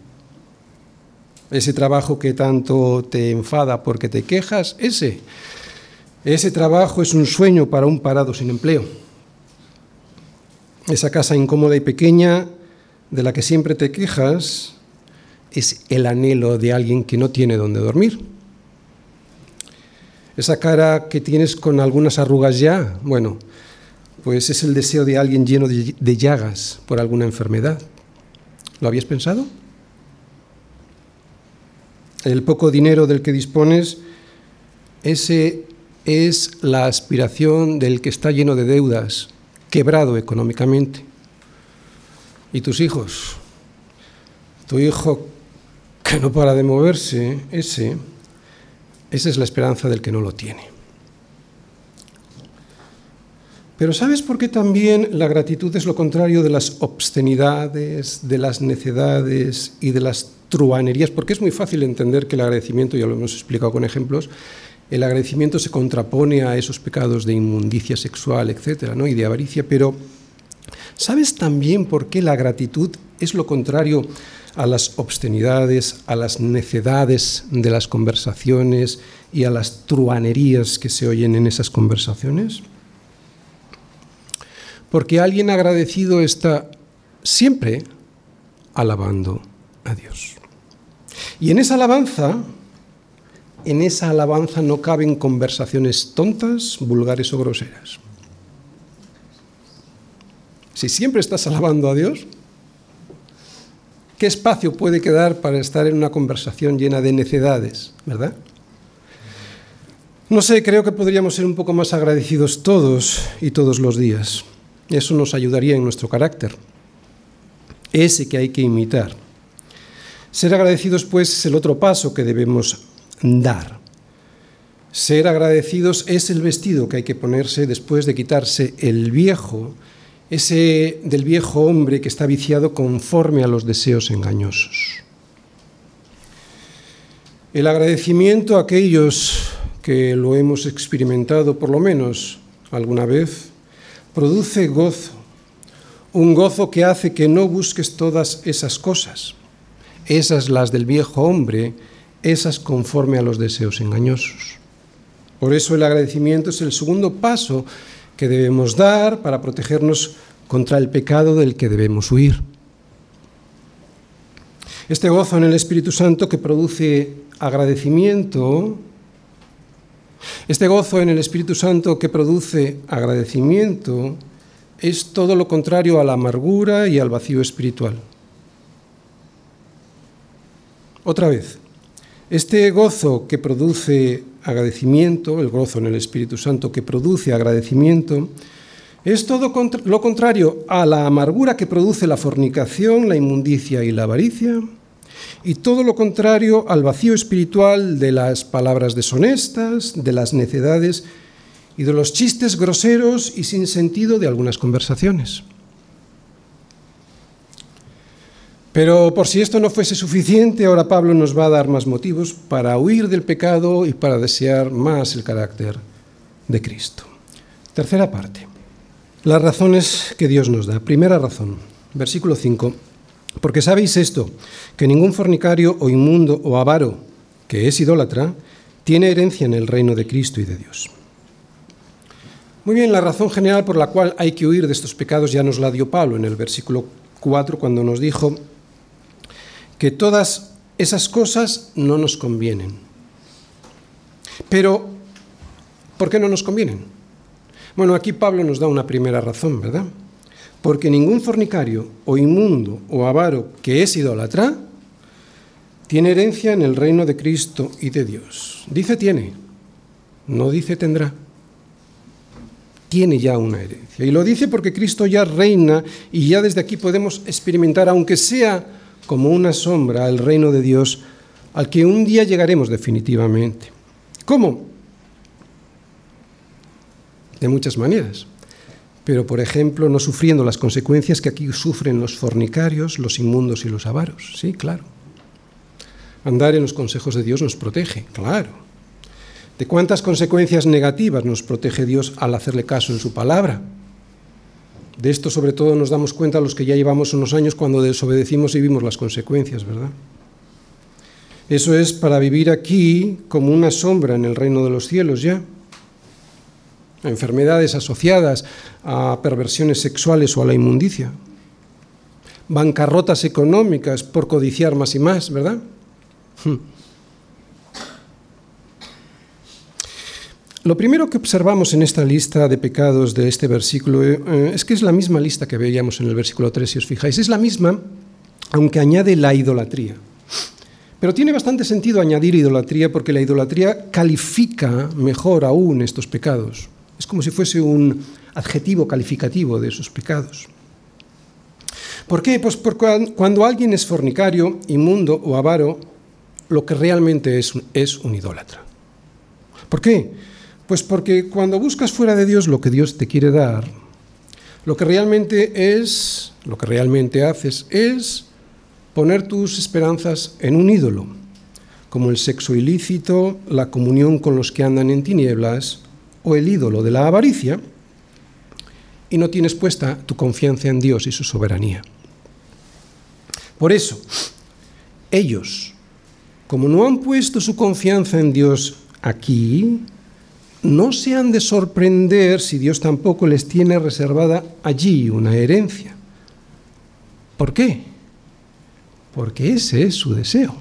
Ese trabajo que tanto te enfada porque te quejas, ese, ese trabajo es un sueño para un parado sin empleo. Esa casa incómoda y pequeña de la que siempre te quejas es el anhelo de alguien que no tiene donde dormir. Esa cara que tienes con algunas arrugas ya, bueno, pues es el deseo de alguien lleno de, llagas por alguna enfermedad. ¿Lo habías pensado? El poco dinero del que dispones, ese es la aspiración del que está lleno de deudas, quebrado económicamente. ¿Y tus hijos? Tu hijo que no para de moverse, ese, esa es la esperanza del que no lo tiene. Pero ¿sabes por qué también la gratitud es lo contrario de las obscenidades, de las necedades y de las truanerías? Porque es muy fácil entender que el agradecimiento, ya lo hemos explicado con ejemplos, el agradecimiento se contrapone a esos pecados de inmundicia sexual, etcétera, ¿no? y de avaricia, pero ¿sabes también por qué la gratitud es lo contrario a las obscenidades, a las necedades de las conversaciones y a las truanerías que se oyen en esas conversaciones? Porque alguien agradecido está siempre alabando a Dios. Y en esa alabanza, en esa alabanza no caben conversaciones tontas, vulgares o groseras. Si siempre estás alabando a Dios, ¿qué espacio puede quedar para estar en una conversación llena de necedades, verdad? No sé, creo que podríamos ser un poco más agradecidos todos y todos los días. Eso nos ayudaría en nuestro carácter, ese que hay que imitar. Ser agradecidos, pues, es el otro paso que debemos dar. Ser agradecidos es el vestido que hay que ponerse después de quitarse el viejo, ese del viejo hombre que está viciado conforme a los deseos engañosos. El agradecimiento a aquellos que lo hemos experimentado por lo menos alguna vez, produce gozo, un gozo que hace que no busques todas esas cosas, esas las del viejo hombre, esas conforme a los deseos engañosos. Por eso el agradecimiento es el segundo paso que debemos dar para protegernos contra el pecado del que debemos huir. Este gozo en el Espíritu Santo que produce agradecimiento, este gozo en el Espíritu Santo que produce agradecimiento, es todo lo contrario a la amargura y al vacío espiritual. Otra vez, este gozo que produce agradecimiento, el gozo en el Espíritu Santo que produce agradecimiento, es todo lo contrario a la amargura que produce la fornicación, la inmundicia y la avaricia, y todo lo contrario al vacío espiritual de las palabras deshonestas, de las necedades y de los chistes groseros y sin sentido de algunas conversaciones. Pero por si esto no fuese suficiente, ahora Pablo nos va a dar más motivos para huir del pecado y para desear más el carácter de Cristo. Tercera parte. Las razones que Dios nos da. Primera razón, versículo 5. Porque sabéis esto, que ningún fornicario o inmundo o avaro, que es idólatra, tiene herencia en el reino de Cristo y de Dios. Muy bien, la razón general por la cual hay que huir de estos pecados ya nos la dio Pablo en el versículo 4 cuando nos dijo que todas esas cosas no nos convienen. Pero, ¿por qué no nos convienen? Bueno, aquí Pablo nos da una primera razón, ¿verdad? Porque ningún fornicario o inmundo o avaro que es idólatra tiene herencia en el reino de Cristo y de Dios. Dice tiene, no dice tendrá. Tiene ya una herencia. Y lo dice porque Cristo ya reina y ya desde aquí podemos experimentar, aunque sea como una sombra, el reino de Dios al que un día llegaremos definitivamente. ¿Cómo? De muchas maneras pero por ejemplo no sufriendo las consecuencias que aquí sufren los fornicarios, los inmundos y los avaros. Sí, claro. Andar en los consejos de Dios nos protege, claro. ¿De cuántas consecuencias negativas nos protege Dios al hacerle caso en su palabra? De esto sobre todo nos damos cuenta los que ya llevamos unos años cuando desobedecimos y vimos las consecuencias, ¿verdad? Eso es para vivir aquí como una sombra en el reino de los cielos ya enfermedades asociadas a perversiones sexuales o a la inmundicia. bancarrotas económicas por codiciar más y más, ¿verdad? Hmm. Lo primero que observamos en esta lista de pecados de este versículo eh, es que es la misma lista que veíamos en el versículo 3, si os fijáis. Es la misma, aunque añade la idolatría. Pero tiene bastante sentido añadir idolatría porque la idolatría califica mejor aún estos pecados. Es como si fuese un adjetivo calificativo de esos pecados. ¿Por qué? Pues porque cuando alguien es fornicario, inmundo o avaro, lo que realmente es, es un idólatra. ¿Por qué? Pues porque cuando buscas fuera de Dios lo que Dios te quiere dar, lo que realmente es, lo que realmente haces es poner tus esperanzas en un ídolo, como el sexo ilícito, la comunión con los que andan en tinieblas o el ídolo de la avaricia, y no tienes puesta tu confianza en Dios y su soberanía. Por eso, ellos, como no han puesto su confianza en Dios aquí, no se han de sorprender si Dios tampoco les tiene reservada allí una herencia. ¿Por qué? Porque ese es su deseo.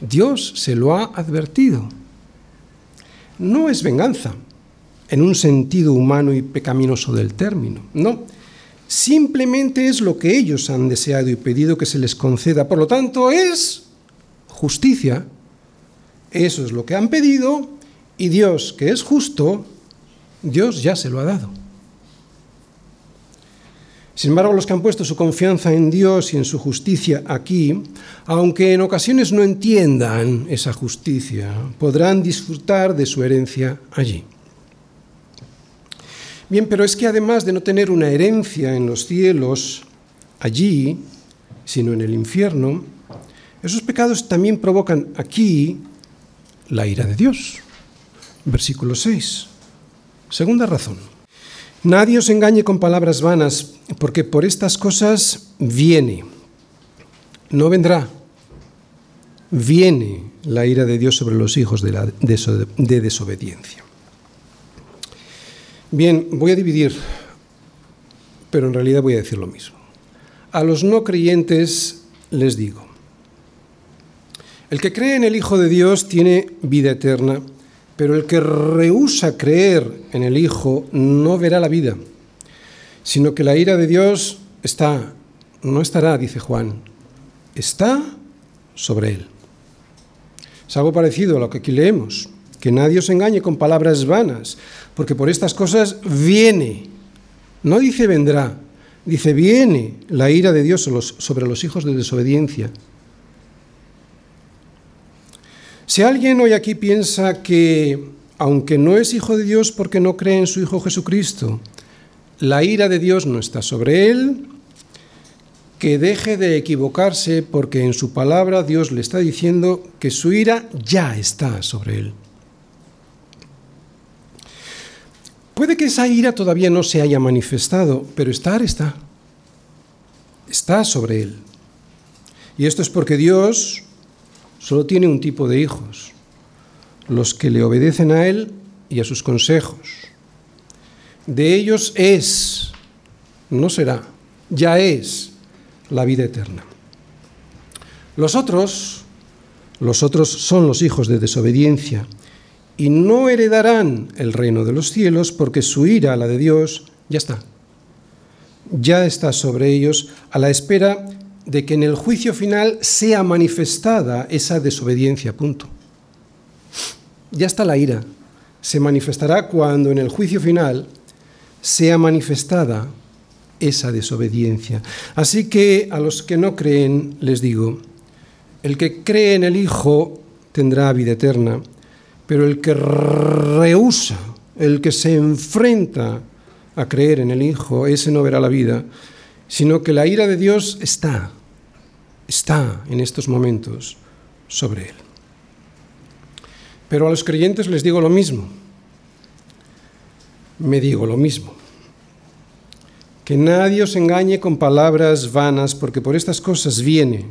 Dios se lo ha advertido. No es venganza, en un sentido humano y pecaminoso del término. No, simplemente es lo que ellos han deseado y pedido que se les conceda. Por lo tanto, es justicia. Eso es lo que han pedido y Dios, que es justo, Dios ya se lo ha dado. Sin embargo, los que han puesto su confianza en Dios y en su justicia aquí, aunque en ocasiones no entiendan esa justicia, podrán disfrutar de su herencia allí. Bien, pero es que además de no tener una herencia en los cielos, allí, sino en el infierno, esos pecados también provocan aquí la ira de Dios. Versículo 6. Segunda razón. Nadie os engañe con palabras vanas, porque por estas cosas viene, no vendrá, viene la ira de Dios sobre los hijos de, desobediencia. Bien, voy a dividir, pero en realidad voy a decir lo mismo. A los no creyentes les digo, el que cree en el Hijo de Dios tiene vida eterna, pero el que rehúsa creer en el Hijo no verá la vida, sino que la ira de Dios está, no estará, dice Juan, está sobre él. Es algo parecido a lo que aquí leemos, que nadie os engañe con palabras vanas, porque por estas cosas viene, no dice vendrá, dice viene la ira de Dios sobre los hijos de desobediencia. Si alguien hoy aquí piensa que, aunque no es hijo de Dios porque no cree en su Hijo Jesucristo, la ira de Dios no está sobre él, que deje de equivocarse porque en su palabra Dios le está diciendo que su ira ya está sobre él. Puede que esa ira todavía no se haya manifestado, pero estar está. Está sobre él. Y esto es porque Dios solo tiene un tipo de hijos, los que le obedecen a él y a sus consejos. De ellos es, no será, ya es la vida eterna. Los otros, los otros son los hijos de desobediencia y no heredarán el reino de los cielos porque su ira, la de Dios, ya está. Ya está sobre ellos a la espera de que en el juicio final sea manifestada esa desobediencia, punto. Ya está la ira. Se manifestará cuando en el juicio final sea manifestada esa desobediencia. Así que a los que no creen les digo, el que cree en el Hijo tendrá vida eterna pero el que rehúsa, el que se enfrenta a creer en el Hijo, ese no verá la vida, sino que la ira de Dios está, está en estos momentos sobre él. Pero a los creyentes les digo lo mismo, me digo lo mismo, que nadie os engañe con palabras vanas, porque por estas cosas viene,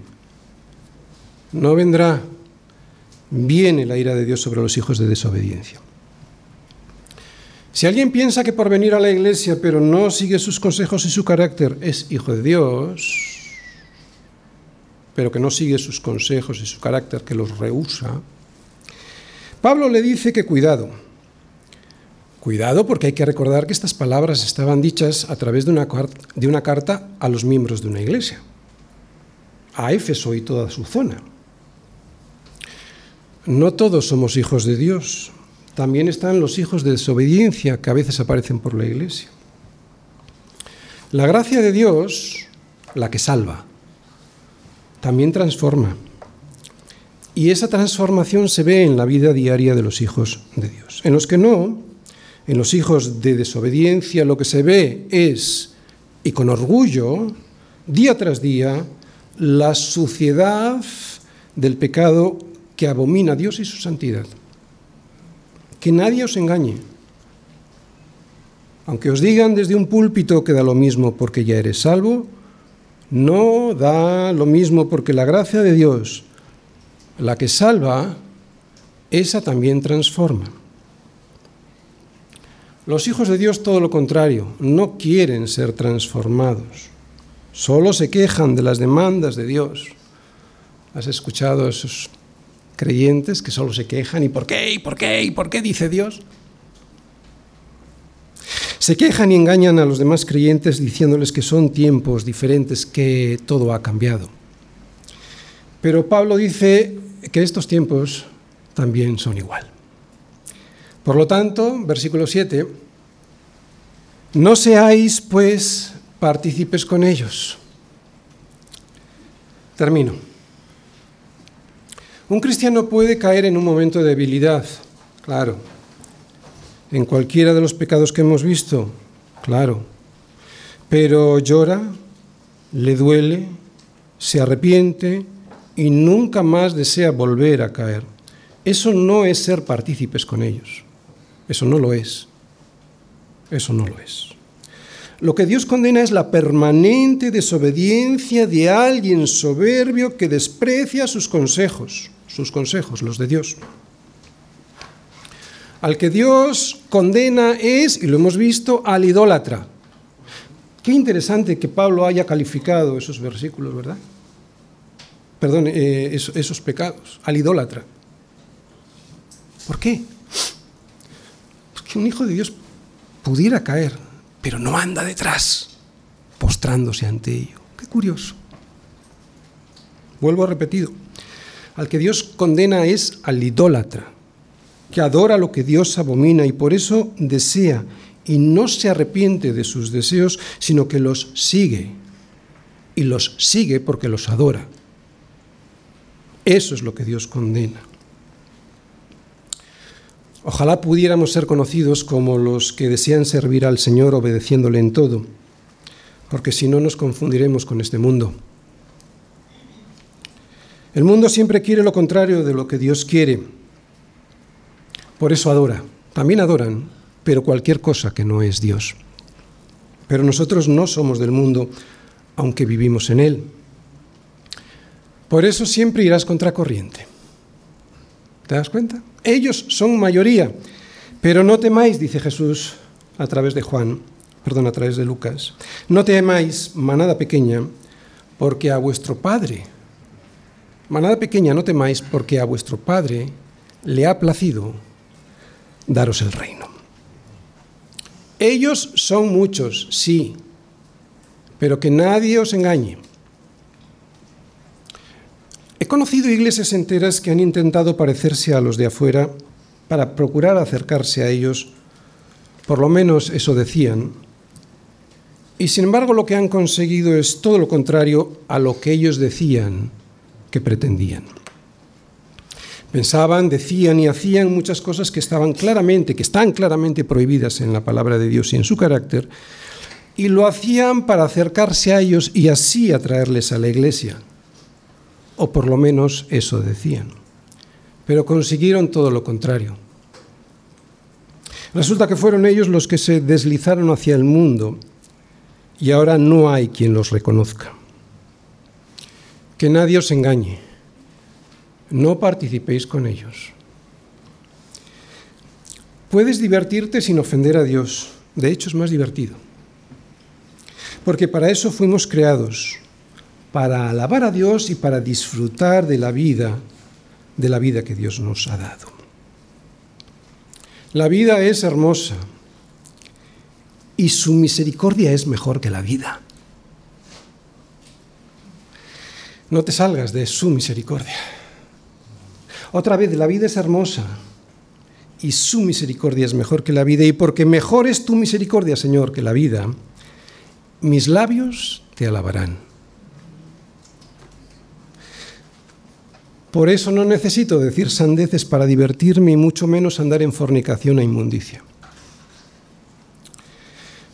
no vendrá viene la ira de Dios sobre los hijos de desobediencia. Si alguien piensa que por venir a la iglesia pero no sigue sus consejos y su carácter es hijo de Dios, pero que no sigue sus consejos y su carácter, que los rehúsa, Pablo le dice que cuidado. Cuidado porque hay que recordar que estas palabras estaban dichas a través de una, de una carta a los miembros de una iglesia, a Éfeso y toda su zona. No todos somos hijos de Dios, también están los hijos de desobediencia que a veces aparecen por la iglesia. La gracia de Dios, la que salva, también transforma. Y esa transformación se ve en la vida diaria de los hijos de Dios. En los que no, en los hijos de desobediencia, lo que se ve es, y con orgullo, día tras día, la suciedad del pecado que abomina a Dios y su santidad. Que nadie os engañe. Aunque os digan desde un púlpito que da lo mismo porque ya eres salvo, no da lo mismo porque la gracia de Dios, la que salva, esa también transforma. Los hijos de Dios todo lo contrario, no quieren ser transformados, solo se quejan de las demandas de Dios. ¿Has escuchado esos creyentes que solo se quejan? ¿Y por qué? ¿Y por qué? ¿Y por qué dice Dios? Se quejan y engañan a los demás creyentes diciéndoles que son tiempos diferentes, que todo ha cambiado. Pero Pablo dice que estos tiempos también son igual. Por lo tanto, versículo 7, no seáis pues partícipes con ellos. Termino. Un cristiano puede caer en un momento de debilidad, claro, en cualquiera de los pecados que hemos visto, claro, pero llora, le duele, se arrepiente y nunca más desea volver a caer. Eso no es ser partícipes con ellos. Eso no lo es. Eso no lo es. Lo que Dios condena es la permanente desobediencia de alguien soberbio que desprecia sus consejos, sus consejos, los de Dios. Al que Dios condena es, y lo hemos visto, al idólatra. Qué interesante que Pablo haya calificado esos versículos, ¿verdad? Perdón, eh, esos, pecados, al idólatra. ¿Por qué? Porque un hijo de Dios pudiera caer, pero no anda detrás, postrándose ante ello. Qué curioso. Vuelvo a repetido. Al que Dios condena es al idólatra que adora lo que Dios abomina y por eso desea y no se arrepiente de sus deseos, sino que los sigue. Y los sigue porque los adora. Eso es lo que Dios condena. Ojalá pudiéramos ser conocidos como los que desean servir al Señor obedeciéndole en todo, porque si no nos confundiremos con este mundo. El mundo siempre quiere lo contrario de lo que Dios quiere por eso adora. También adoran, pero cualquier cosa que no es Dios. Pero nosotros no somos del mundo, aunque vivimos en él. Por eso siempre irás contracorriente. ¿Te das cuenta? Ellos son mayoría, pero no temáis, dice Jesús a través de Juan, perdón, a través de Lucas, no temáis, manada pequeña, porque a vuestro Padre, manada pequeña, no temáis, porque a vuestro Padre le ha placido daros el reino. Ellos son muchos, sí, pero que nadie os engañe. He conocido iglesias enteras que han intentado parecerse a los de afuera para procurar acercarse a ellos, por lo menos eso decían, y sin embargo lo que han conseguido es todo lo contrario a lo que ellos decían que pretendían. Pensaban, decían y hacían muchas cosas que estaban claramente, que están claramente prohibidas en la palabra de Dios y en su carácter, y lo hacían para acercarse a ellos y así atraerles a la iglesia. O por lo menos eso decían. Pero consiguieron todo lo contrario. Resulta que fueron ellos los que se deslizaron hacia el mundo y ahora no hay quien los reconozca. Que nadie os engañe no participéis con ellos. Puedes divertirte sin ofender a Dios. De hecho, es más divertido. Porque para eso fuimos creados, para alabar a Dios y para disfrutar de la vida, de la vida que Dios nos ha dado. La vida es hermosa y su misericordia es mejor que la vida. No te salgas de su misericordia. Otra vez, la vida es hermosa y su misericordia es mejor que la vida. Y porque mejor es tu misericordia, Señor, que la vida, mis labios te alabarán. Por eso no necesito decir sandeces para divertirme y mucho menos andar en fornicación e inmundicia.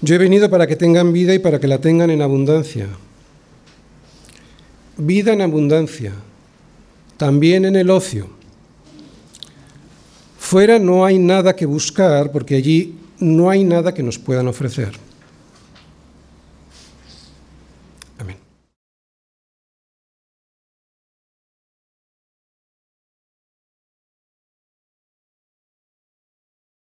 Yo he venido para que tengan vida y para que la tengan en abundancia. Vida en abundancia, también en el ocio. Fuera no hay nada que buscar porque allí no hay nada que nos puedan ofrecer.